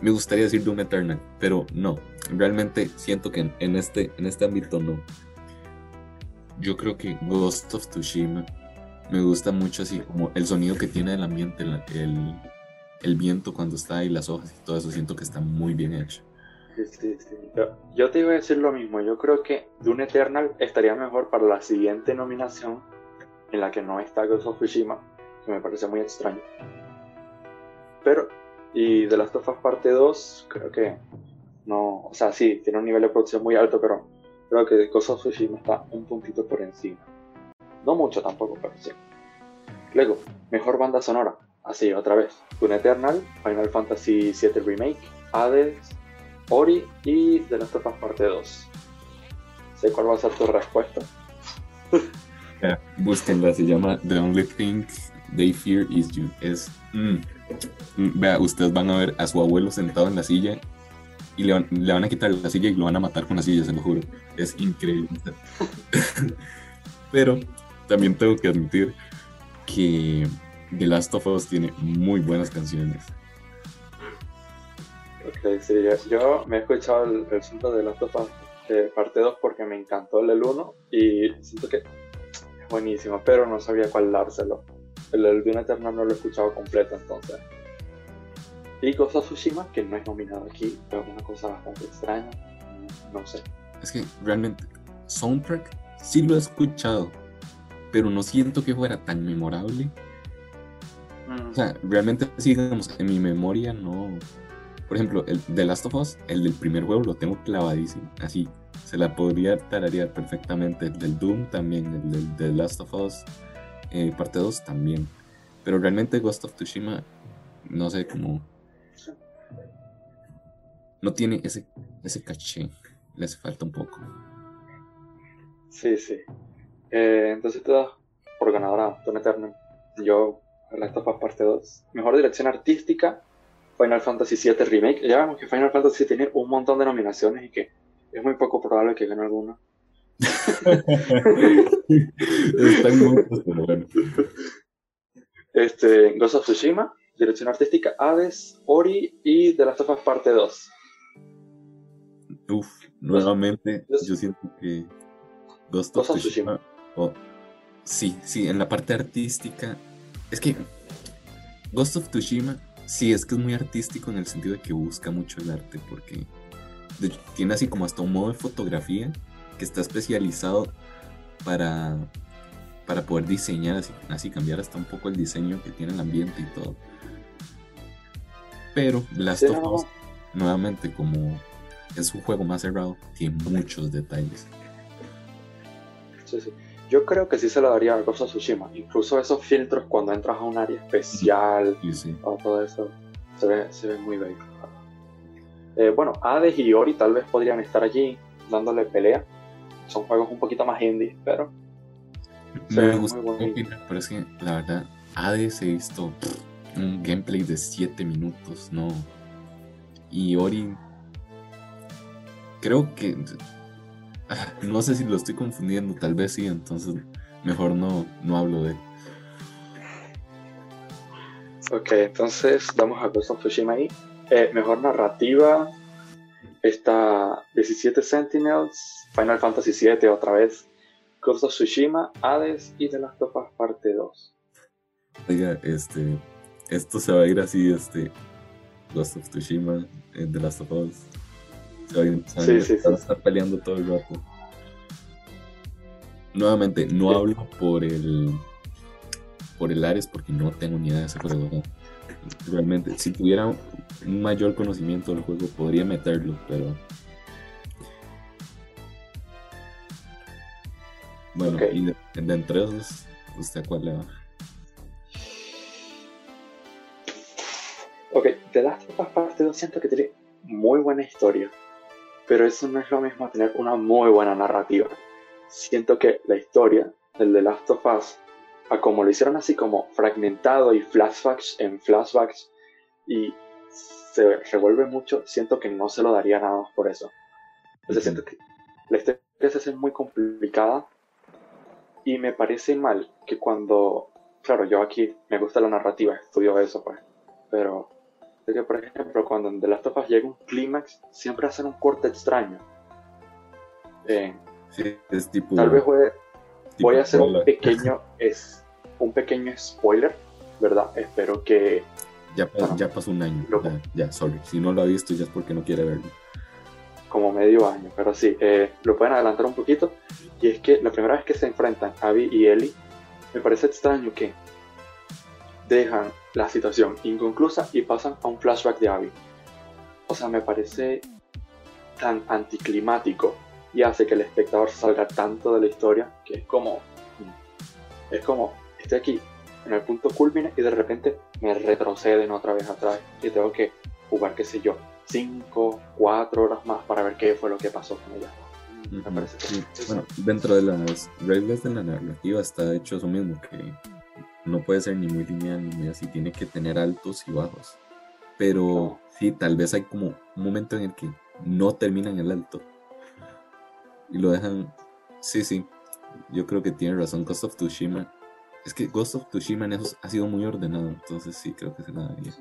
me gustaría decir Doom Eternal, pero no. Realmente siento que en, este, en este ámbito no. Yo creo que Ghost of Tsushima me gusta mucho así como el sonido que tiene el ambiente, el, el viento cuando está ahí, las hojas y todo eso, siento que está muy bien hecho. Yo, te iba a decir lo mismo, yo creo que Dune Eternal estaría mejor para la siguiente nominación en la que no está Ghost of Tsushima, que me parece muy extraño. Pero, y The Last of Us Parte 2, creo que no, o sea, sí, tiene un nivel de producción muy alto, pero creo que Ghost Tsushima está un puntito por encima. No mucho tampoco, pero sí. Luego, mejor banda sonora. Así, otra vez. Dune Eternal, Final Fantasy VII Remake, Hades, Ori y The Last of Us Parte 2. Sé cuál va a ser tu respuesta. yeah, búsquenla, se llama The Only Thing They Fear Is You. Es. Mm, mm, vea, ustedes van a ver a su abuelo sentado en la silla y le van, le van, a quitar la silla y lo van a matar con la silla, se lo juro. Es increíble. Pero también tengo que admitir que The Last of Us tiene muy buenas canciones. Ok, sí, yo me he escuchado el, el de Last of Us de parte 2 porque me encantó el 1 y siento que es buenísimo, pero no sabía cuál dárselo. El, el Dune Eternal no lo he escuchado completo entonces. Y Ghost of Tsushima, que no es nominado aquí, pero una cosa bastante extraña, no sé. Es que realmente, soundtrack sí lo he escuchado, pero no siento que fuera tan memorable. Mm. O sea, realmente, digamos, en mi memoria no. Por ejemplo, el de Last of Us, el del primer juego, lo tengo clavadísimo. Así, se la podría tararear perfectamente. El del Doom también, el del The Last of Us, eh, parte 2 también. Pero realmente Ghost of Tsushima, no sé cómo. No tiene ese, ese caché. Le hace falta un poco. Sí, sí. Eh, entonces te das por ganadora Don Eternal. Yo, la estafa parte 2. Mejor dirección artística, Final Fantasy VII Remake. Ya vemos que Final Fantasy tiene un montón de nominaciones y que es muy poco probable que gane alguna. Pero bueno. Este, Ghost of Tsushima, dirección artística, Hades, Ori y The Last of Us Parte 2. Uf, nuevamente yo siento que Ghost of Tsushima Oh, sí, sí, en la parte artística. Es que Ghost of Tsushima, sí, es que es muy artístico en el sentido de que busca mucho el arte, porque tiene así como hasta un modo de fotografía que está especializado para, para poder diseñar, así, así cambiar hasta un poco el diseño que tiene el ambiente y todo. Pero Last of Us, nuevamente, como es un juego más cerrado, tiene muchos detalles. Sí, sí. Yo creo que sí se lo daría a Ghost of Tsushima. Incluso esos filtros cuando entras a un área especial o todo eso, se ve, se ve muy bello. Eh, bueno, Hades y Ori tal vez podrían estar allí dándole pelea. Son juegos un poquito más indie, pero. Me gusta pero es que la verdad, Hades he visto un gameplay de 7 minutos, no. Y Ori. Creo que. No sé si lo estoy confundiendo, tal vez sí, entonces mejor no, no hablo de. Ok, entonces damos a Ghost of Tsushima ahí. Eh, mejor narrativa está 17 Sentinels, Final Fantasy VII otra vez, Ghost of Tsushima, Hades y The Last of Us Parte 2. Oiga, este, esto se va a ir así, este, Ghost of Tsushima, en The Last of Us. Se va a, ir, sí, sí, a estar peleando todo el rato. Nuevamente, no hablo por el por el Ares porque no tengo ni idea de ese juego. Realmente, si tuviera un mayor conocimiento del juego, podría meterlo, pero. Bueno, y de, entre esos, ¿usted cuál le va? Ok, The Last of Us Parte 2 siento que tiene muy buena historia, pero eso no es lo mismo tener una muy buena narrativa. Siento que la historia del The Last of Us a como lo hicieron así como fragmentado y flashbacks en flashbacks y se revuelve mucho, siento que no se lo daría nada más por eso. Entonces siento que la historia se hace muy complicada y me parece mal que cuando, claro, yo aquí me gusta la narrativa, estudio eso pues, pero que por ejemplo cuando en The Last of Us llega un clímax, siempre hacen un corte extraño. Eh, sí, es tipo... Tal vez puede Voy a hacer un pequeño, es, un pequeño spoiler, ¿verdad? Espero que... Ya, ya pasó un año, ya, sorry. Si no lo ha visto ya es porque no quiere verlo. Como medio año, pero sí, eh, lo pueden adelantar un poquito. Y es que la primera vez que se enfrentan Abby y Ellie, me parece extraño que dejan la situación inconclusa y pasan a un flashback de Abby. O sea, me parece tan anticlimático y hace que el espectador salga tanto de la historia que es como es como estoy aquí en el punto culmine y de repente me retroceden otra vez atrás y tengo que jugar qué sé yo 5, 4 horas más para ver qué fue lo que pasó con ella. Me parece bueno dentro de las reglas de la narrativa está hecho eso mismo que no puede ser ni muy lineal ni muy así tiene que tener altos y bajos pero sí tal vez hay como un momento en el que no termina en el alto y lo dejan. Sí, sí. Yo creo que tiene razón. Ghost of Tsushima. Es que Ghost of Tsushima en eso ha sido muy ordenado. Entonces sí, creo que se la daría.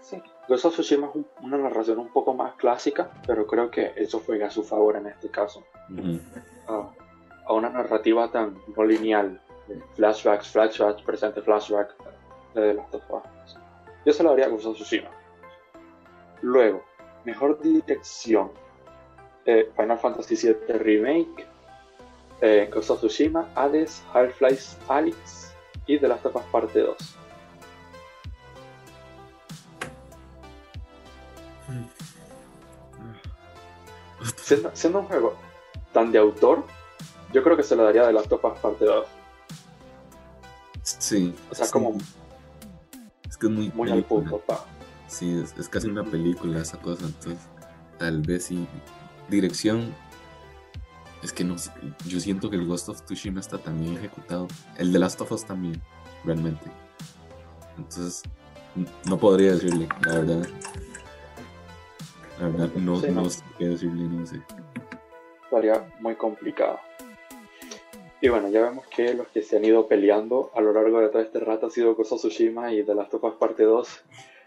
Sí. Ghost of Tsushima es una narración un poco más clásica, pero creo que eso fue a su favor en este caso. a una narrativa tan no lineal. Flashbacks, flashbacks, presente flashback de las dos Yo se lo daría a Ghost of Tsushima. Luego, mejor dirección eh, Final Fantasy VII Remake, eh, Ghost of Tsushima, Hades, Half-Life Alyx y The Last of Us Parte 2. Siendo, un juego tan de autor, yo creo que se lo daría The Last of Us Parte 2. Sí. O sea, como. Es que es muy. Muy al punto, pa. Sí, es, es, casi una película esa cosa, entonces. Tal vez sí dirección. Es que no yo siento que el Ghost of Tsushima está también ejecutado. El de Last of Us también, realmente. Entonces, no podría decirle, la verdad. La verdad, no, no. sé qué decirle, no sé. Estaría muy complicado. Y bueno, ya vemos que los que se han ido peleando a lo largo de todo este rato ha sido of Tsushima y de Last of Us Parte 2.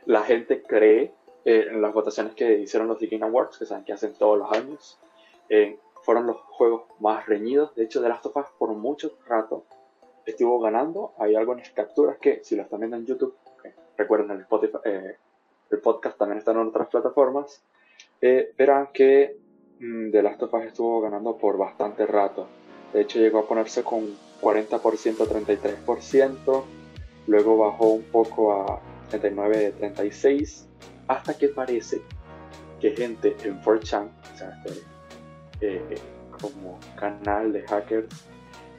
La gente cree eh, en las votaciones que hicieron los Game Awards, que saben que hacen todos los años, eh, fueron los juegos más reñidos. De hecho, The Last of Us por mucho rato estuvo ganando. Hay algunas capturas que, si lo están viendo en YouTube, recuerden el, Spotify, eh, el podcast también está en otras plataformas, verán que mm, The Last of Us estuvo ganando por bastante rato. De hecho, llegó a ponerse con 40%, 33%, luego bajó un poco a 39, 36 hasta que parece que gente en 4chan, o sea, este, eh, como canal de hackers,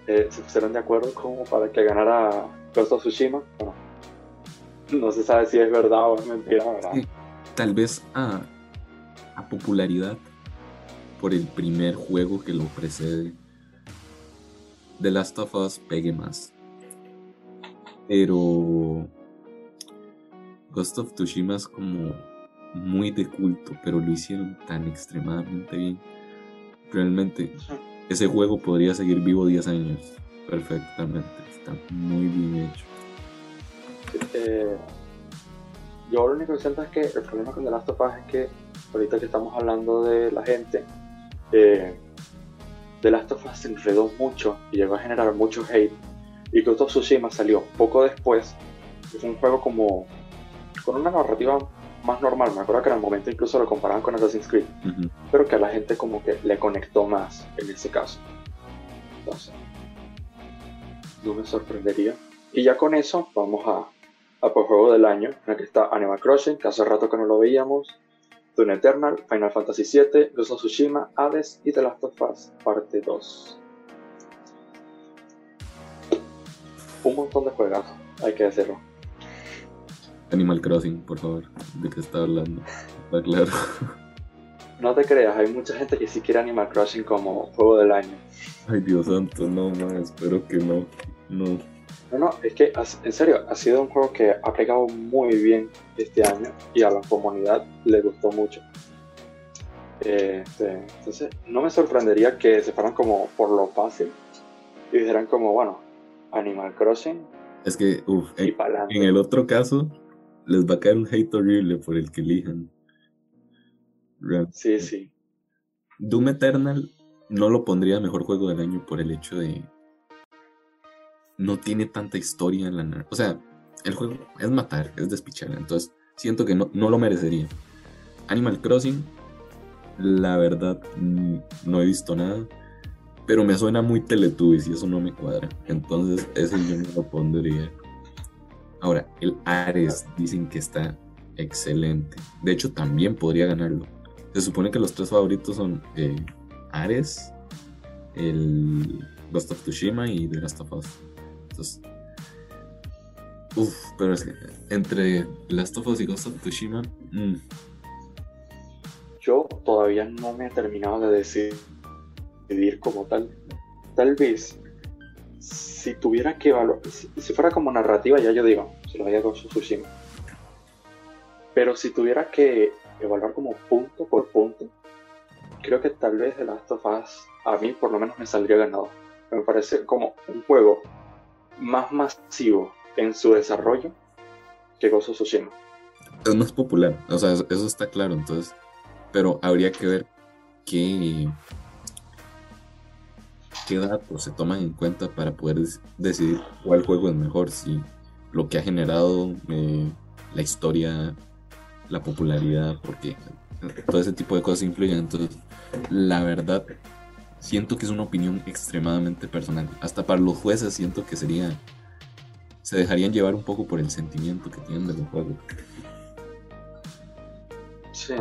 eh, se pusieron de acuerdo como para que ganara Ghost of Tsushima. Bueno, no se sabe si es verdad o es mentira, ¿verdad? tal vez a, a popularidad por el primer juego que lo precede. The Last of Us pegue más. Pero Ghost of Tsushima es como muy de culto, pero lo hicieron tan extremadamente bien. Realmente ese juego podría seguir vivo 10 años perfectamente. Está muy bien hecho. Eh, yo lo único que siento es que el problema con The Last of Us es que ahorita que estamos hablando de la gente, eh, The Last of Us se enredó mucho y llegó a generar mucho hate. Y Ghost of Tsushima salió poco después. Es un juego como con una narrativa más normal. Me acuerdo que en el momento incluso lo comparaban con Assassin's Creed. Pero que a la gente como que le conectó más en ese caso. Entonces, no me sorprendería. Y ya con eso vamos a, a por juego del año, en el que está Animal Crossing, que hace rato que no lo veíamos. Dune Eternal, Final Fantasy VII, Ghost of Tsushima, Hades y The Last of Us Parte 2. Un montón de juegos, hay que decirlo. Animal Crossing, por favor, ¿de qué está hablando? Está claro. No te creas, hay mucha gente que sí quiere Animal Crossing como juego del año. Ay, Dios santo, no, más, espero que no. No. No, no, es que en serio, ha sido un juego que ha pegado muy bien este año y a la comunidad le gustó mucho. Este, entonces, no me sorprendería que se fueran como por lo fácil y dijeran como, bueno, Animal Crossing. Es que, uff, en, en, el otro caso, les va a caer un hate horrible por el que elijan. Sí, sí. Doom Eternal no lo pondría mejor juego del año por el hecho de no tiene tanta historia en la... O sea, el juego es matar, es despichar, entonces siento que no, no lo merecería. Animal Crossing, la verdad, mm, no he visto nada, pero me suena muy Teletubbies y eso no me cuadra. Entonces, ese yo no lo pondría. Ahora, el Ares dicen que está excelente. De hecho, también podría ganarlo. Se supone que los tres favoritos son eh, Ares, el Ghost of Tsushima y The Last of Us. Pero es que entre Last of Us y Ghost of Tsushima. Mm. Yo todavía no me he terminado de decidir como tal. Tal vez, si tuviera que evaluar, si, fuera como narrativa, ya yo digo, se lo vaya a Ghost of Tsushima. Pero si tuviera que evaluar como punto por punto, creo que tal vez The Last of Us a mí por lo menos me saldría ganado. Me parece como un juego más masivo en su desarrollo que Gozo Tsushima. Es más popular, o sea, eso está claro, entonces, pero habría que ver qué, qué datos se toman en cuenta para poder decidir cuál juego es mejor, si lo que ha generado eh, la historia, la popularidad, porque todo ese tipo de cosas influyen, entonces, la verdad, siento que es una opinión extremadamente personal. Hasta para los jueces siento que sería... Se dejarían llevar un poco por el sentimiento que tienen del juego. Sí,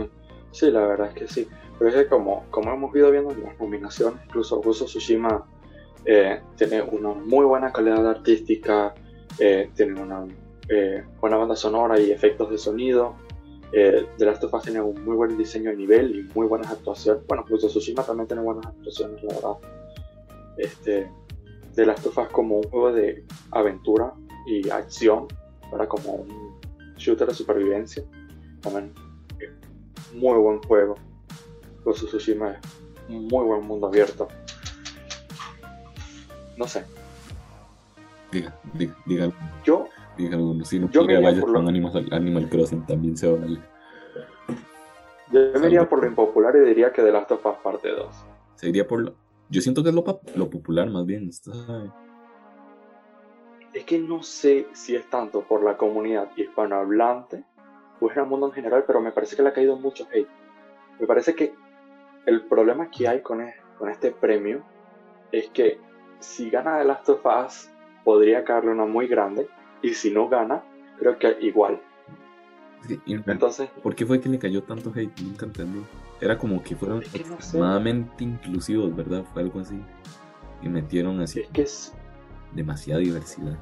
sí, la verdad es que sí. Pero es que como, como hemos ido viendo en las nominaciones, incluso Gozo Tsushima eh, tiene una muy buena calidad artística, eh, tiene una eh, buena banda sonora y efectos de sonido. Eh, The Last of Us tiene un muy buen diseño de nivel y muy buenas actuaciones. Bueno, incluso Tsushima también tiene buenas actuaciones, la verdad. Este, The Last of Us como un juego de aventura y acción, para como un shooter de supervivencia. También es muy buen juego. Ghost Tsushima es un muy buen mundo abierto. No sé. Diga, diga, diga. Yo Dije alguno, si no quiere vaya con Animal, Animal Crossing también se vale. Yo me iría por lo impopular y diría que The Last of Us parte 2. Se iría por lo... Yo siento que es lo, lo popular más bien. Es que no sé si es tanto por la comunidad hispanohablante o es el mundo en general, pero me parece que le ha caído mucho hate. Me parece que el problema que hay con, con este premio es que si gana The Last of Us podría caerle una muy grande y si no gana, creo que igual. Entonces, ¿por qué fue que le cayó tanto hate? Nunca entendí. Era como que fueron extremadamente inclusivos, ¿verdad? Fue algo así. Y metieron así. Es que es... Demasiada diversidad.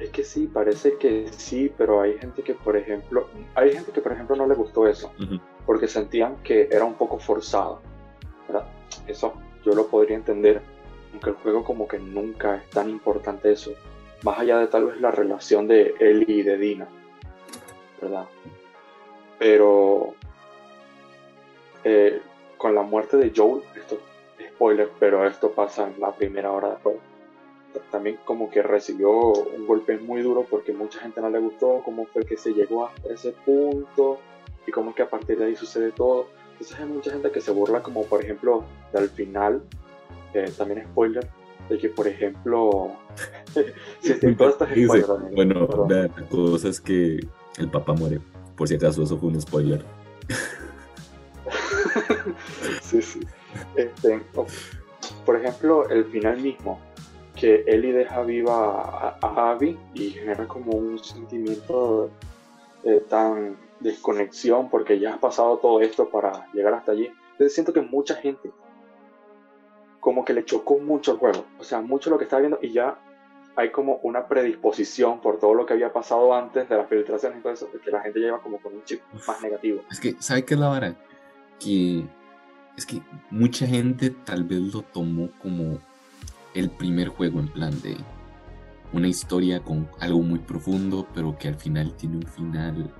Es que sí, parece que sí, pero hay gente que, por ejemplo, hay gente que, por ejemplo, no le gustó eso, porque sentían que era un poco forzado, ¿verdad? Eso yo lo podría entender, aunque el juego como que nunca es tan importante eso, más allá de tal vez la relación de Ellie y de Dina, ¿verdad? Pero eh, con la muerte de Joel, esto spoiler, pero esto pasa en la primera hora juego también como que recibió un golpe muy duro porque mucha gente no le gustó cómo fue que se llegó hasta ese punto y cómo es que a partir de ahí sucede todo. Entonces hay mucha gente que se burla como por ejemplo del final, eh, también spoiler, de que por ejemplo... si bueno, la cosa es que el papá muere, por si acaso eso fue un spoiler. sí, sí. Este, por ejemplo, el final mismo, que Ellie deja viva a, Abby y genera como un sentimiento de tan desconexión porque ya has pasado todo esto para llegar hasta allí. Entonces siento que mucha gente como que le chocó mucho el juego, o sea, mucho lo que estaba viendo y ya hay como una predisposición por todo lo que había pasado antes de las filtraciones y todo eso, que la gente lleva como con un chip más negativo. Es que, ¿sabe qué es la vara? Que es que mucha gente tal vez lo tomó como el primer juego en plan de una historia con algo muy profundo, pero que al final tiene un final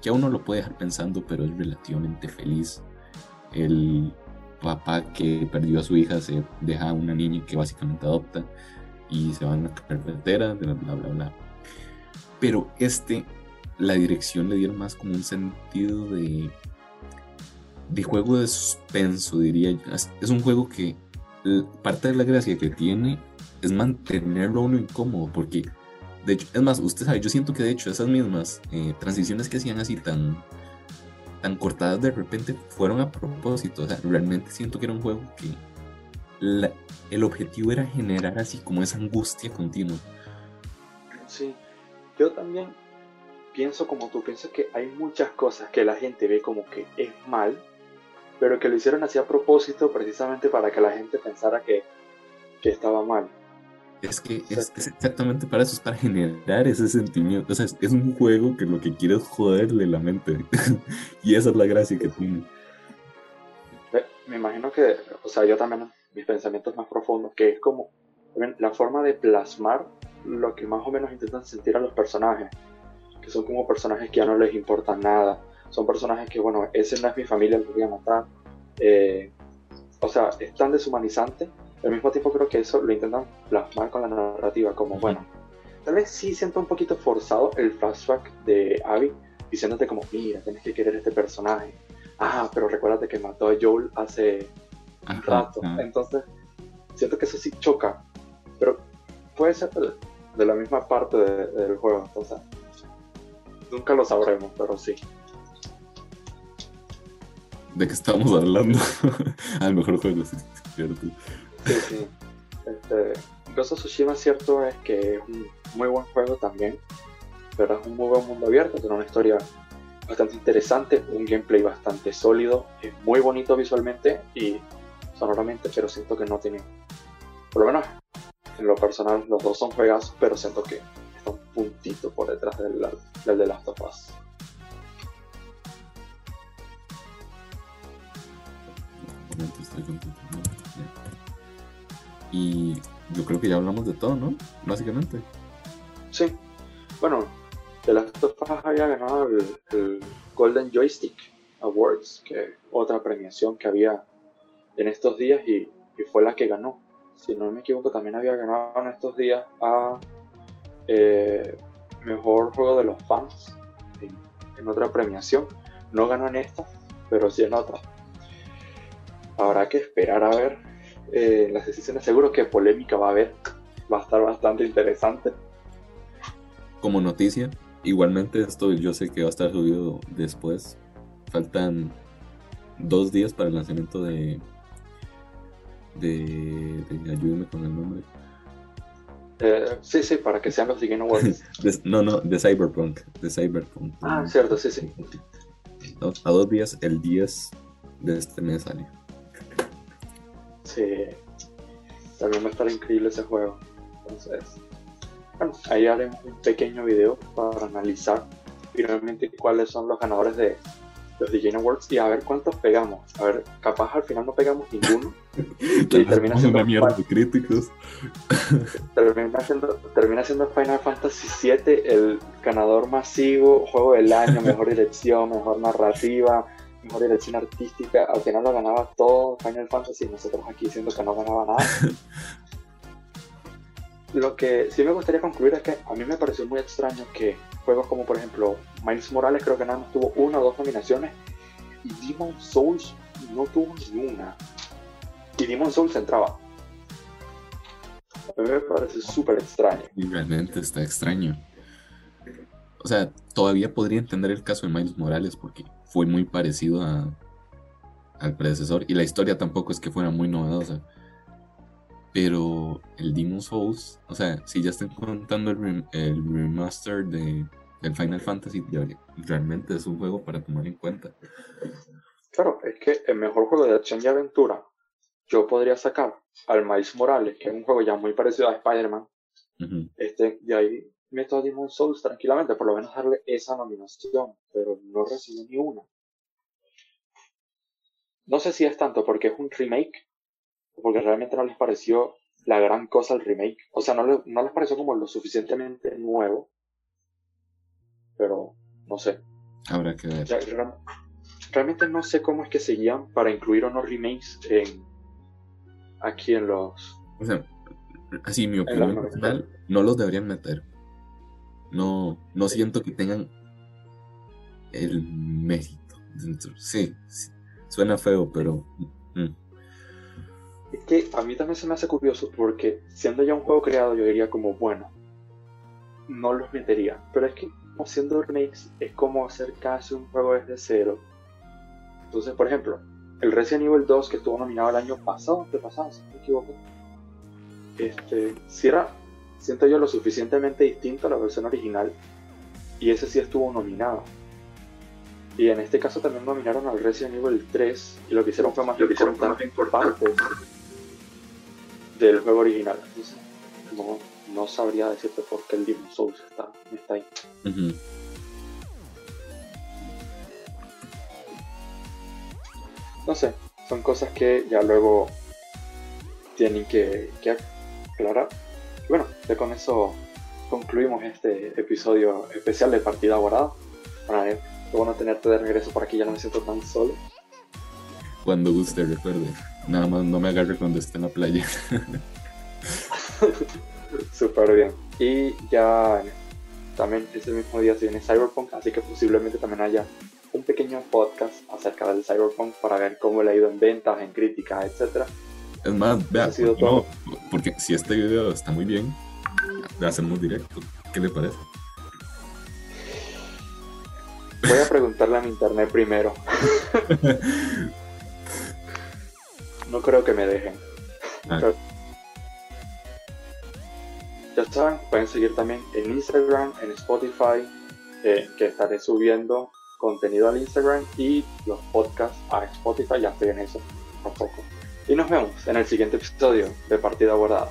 que a uno lo puede dejar pensando, pero es relativamente feliz. El papá que perdió a su hija se deja una niña que básicamente adopta y se van a la carretera, bla, bla, bla, bla. Pero este, la dirección le dieron más como un sentido de, de juego de suspenso, diría yo. Es un juego que parte de la gracia que tiene es mantenerlo uno incómodo, porque, de hecho, es más, usted sabe, yo siento que de hecho esas mismas eh, transiciones que hacían así tan, tan cortadas de repente fueron a propósito, o sea, realmente siento que era un juego que el objetivo era generar así como esa angustia continua. Sí, yo también pienso como tú, pienso que hay muchas cosas que la gente ve como que es mal, pero que lo hicieron así a propósito precisamente para que la gente pensara que, estaba mal. Es que es, exactamente para eso, es para generar ese sentimiento. O sea, es, un juego que lo que quiere es joderle la mente. y esa es la gracia que tiene. Me imagino que, o sea, yo también, mis pensamientos más profundos, que es como la forma de plasmar lo que más o menos intentan sentir a los personajes, que son como personajes que ya no les importa nada, son personajes que, bueno, ese no es mi familia, lo voy a matar. Eh, o sea, es tan deshumanizante. Al mismo tiempo creo que eso lo intentan plasmar con la narrativa, como, bueno, tal vez sí siento un poquito forzado el flashback de Abby, diciéndote como, mira, tienes que querer este personaje. Ah, pero recuérdate que mató a Joel hace un rato. Entonces, siento que eso sí choca. Pero puede ser de, la misma parte del juego. Entonces, nunca lo sabremos, pero sí de qué estamos hablando. Al mejor juego, sí, cierto. Sí, sí. Este, Ghost of cierto, es que es un muy buen juego también. Pero es un muy buen mundo abierto, tiene una historia bastante interesante, un gameplay bastante sólido, es muy bonito visualmente y sonoramente, pero siento que no tiene, por lo menos en lo personal, los dos son juegazos, pero siento que está un puntito por detrás del, del de Last of Us. Y yo creo que ya hablamos de todo, ¿no? Básicamente. Sí. Bueno, de las dos había ganado el, Golden Joystick Awards, que otra premiación que había en estos días y, fue la que ganó. Si no me equivoco, también había ganado en estos días a eh, Mejor Juego de los Fans en otra premiación. No ganó en esta, pero sí en otra habrá que esperar a ver eh, las decisiones. Seguro que polémica va a haber, va a estar bastante interesante. Como noticia, igualmente esto yo sé que va a estar subido después. Faltan dos días para el lanzamiento de. de. de ayúdeme con el nombre. Eh, sí, sí, para que sean los Game Awards. no, no, de Cyberpunk. De Cyberpunk. Ah, cierto, sí, sí. a dos días, el 10 de este mes sale. Sí. También va a estar increíble ese juego. Entonces, bueno, ahí haremos un pequeño video para analizar finalmente cuáles son los ganadores de los DJ Awards y a ver cuántos pegamos. A ver, capaz al final no pegamos ninguno. y termina siendo una mierda de críticos. termina siendo, termina siendo Final Fantasy VII el ganador masivo, juego del año, mejor dirección, mejor narrativa, mejor dirección artística. Al final lo ganaba todo Final Fantasy y nosotros aquí diciendo que no ganaba nada. Lo que sí me gustaría concluir es que a mí me pareció muy extraño que juegos como por ejemplo Miles Morales creo que nada más tuvo una o dos nominaciones y Demon Souls no tuvo ni una. Y Demon Souls entraba. A mí me parece súper extraño. Realmente está extraño. O sea, todavía podría entender el caso de Miles Morales porque fue muy parecido a, al predecesor y la historia tampoco es que fuera muy novedosa. Pero el Demon Souls, o sea, si ya están contando el, remaster de, del Final Fantasy, realmente es un juego para tomar en cuenta. Claro, es que el mejor juego de acción y aventura, yo podría sacar al Miles Morales, que es un juego ya muy parecido a Spider-Man, este, de ahí meto a Demon Souls tranquilamente, por lo menos darle esa nominación, pero no recibió ni una. No sé si es tanto porque es un remake porque realmente no les pareció la gran cosa el remake. O sea, no, no les pareció como lo suficientemente nuevo. Pero, no sé. Habrá que ver. realmente no sé cómo es que seguían para incluir unos remakes en aquí en los. O sea, así mi opinión personal, no los deberían meter. No, no siento que tengan el mérito. Sí, sí suena feo, pero. Mm. Es que a mí también se me hace curioso porque siendo ya un juego creado yo diría como, bueno, no los metería. Pero es que siendo remakes es como hacer casi un juego desde cero. Entonces, por ejemplo, el Resident Evil 2 que estuvo nominado el año pasado, ¿qué pasado, si no me equivoco, este, si era, siento yo, lo suficientemente distinto a la versión original y ese sí estuvo nominado. Y en este caso también nominaron al Resident Evil 3 y lo que hicieron fue más, lo que hicieron fue más importante del juego original. Entonces, no, no sabría decirte por qué el Demon Souls está, está ahí. No sé, son cosas que ya luego tienen que, que aclarar. Bueno, ya con eso concluimos este episodio especial de Partida Guardada. Bueno, qué bueno tenerte de regreso por aquí, ya no me siento tan solo. Cuando guste, recuerde. Nada más no me agarre cuando esté en la playa. Súper bien. Y ya también ese mismo día se viene Cyberpunk, así que posiblemente también haya un pequeño podcast acerca del Cyberpunk para ver cómo le ha ido en ventas, en críticas, etcétera. Es más, vea, no, porque si este video está muy bien, le hacemos directo. ¿Qué le parece? Voy a preguntarle a mi internet primero. no creo que me dejen. Ah. Ya saben, pueden seguir también en Instagram, en Spotify, eh, que estaré subiendo contenido al Instagram y los podcasts a Spotify, ya estoy en eso tampoco. Y nos vemos en el siguiente episodio de Partida Guardada.